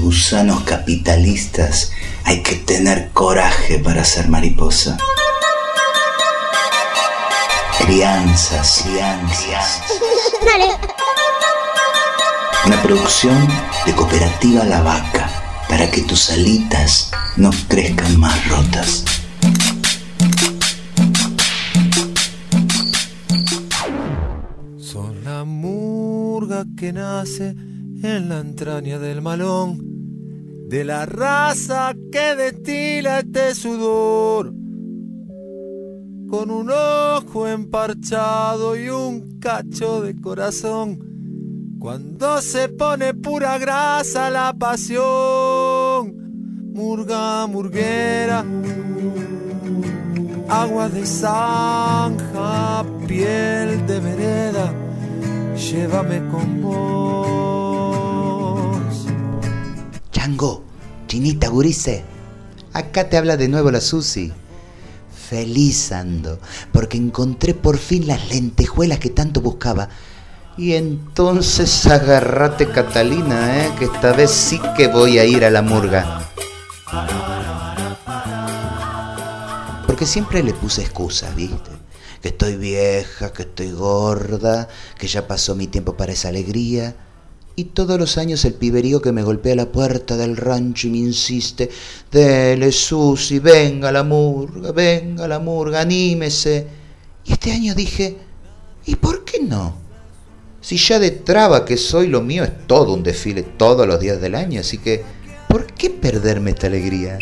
gusanos capitalistas hay que tener coraje para ser mariposa. Crianzas, crianzas. Dale. Una producción de Cooperativa La Vaca para que tus alitas no crezcan más rotas. Son la murga que nace en la entraña del malón, de la raza que destila este sudor, con un ojo emparchado y un cacho de corazón. Cuando se pone pura grasa la pasión, murga, murguera, agua de zanja, piel de vereda, llévame con vos. Chango, chinita, gurice. Acá te habla de nuevo la Susi. Feliz ando, porque encontré por fin las lentejuelas que tanto buscaba. Y entonces agárrate Catalina, ¿eh? que esta vez sí que voy a ir a la murga. Porque siempre le puse excusas, ¿viste? Que estoy vieja, que estoy gorda, que ya pasó mi tiempo para esa alegría. Y todos los años el piberío que me golpea la puerta del rancho y me insiste, dele Susi, venga la murga, venga la murga, anímese. Y este año dije, ¿y por qué no? Si ya de traba que soy, lo mío es todo un desfile todos los días del año, así que, ¿por qué perderme esta alegría?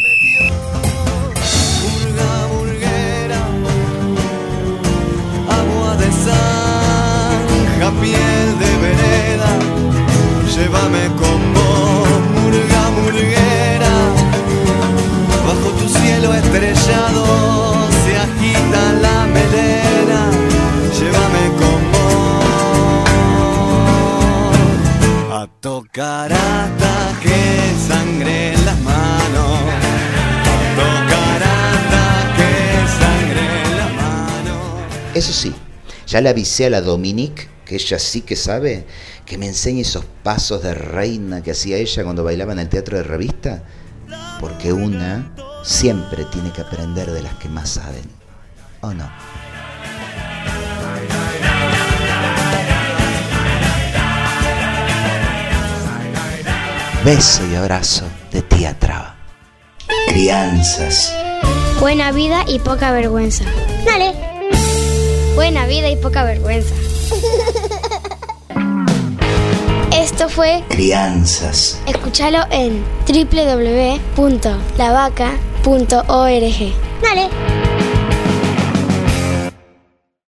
Hasta que sangre en las manos. Hasta que sangre en las manos. Eso sí, ya le avisé a la Dominique, que ella sí que sabe, que me enseñe esos pasos de reina que hacía ella cuando bailaba en el teatro de revista, porque una siempre tiene que aprender de las que más saben, ¿o no? Beso y abrazo de tía Traba. Crianzas. Buena vida y poca vergüenza. Dale. Buena vida y poca vergüenza. Esto fue Crianzas. Escúchalo en www.lavaca.org. Dale.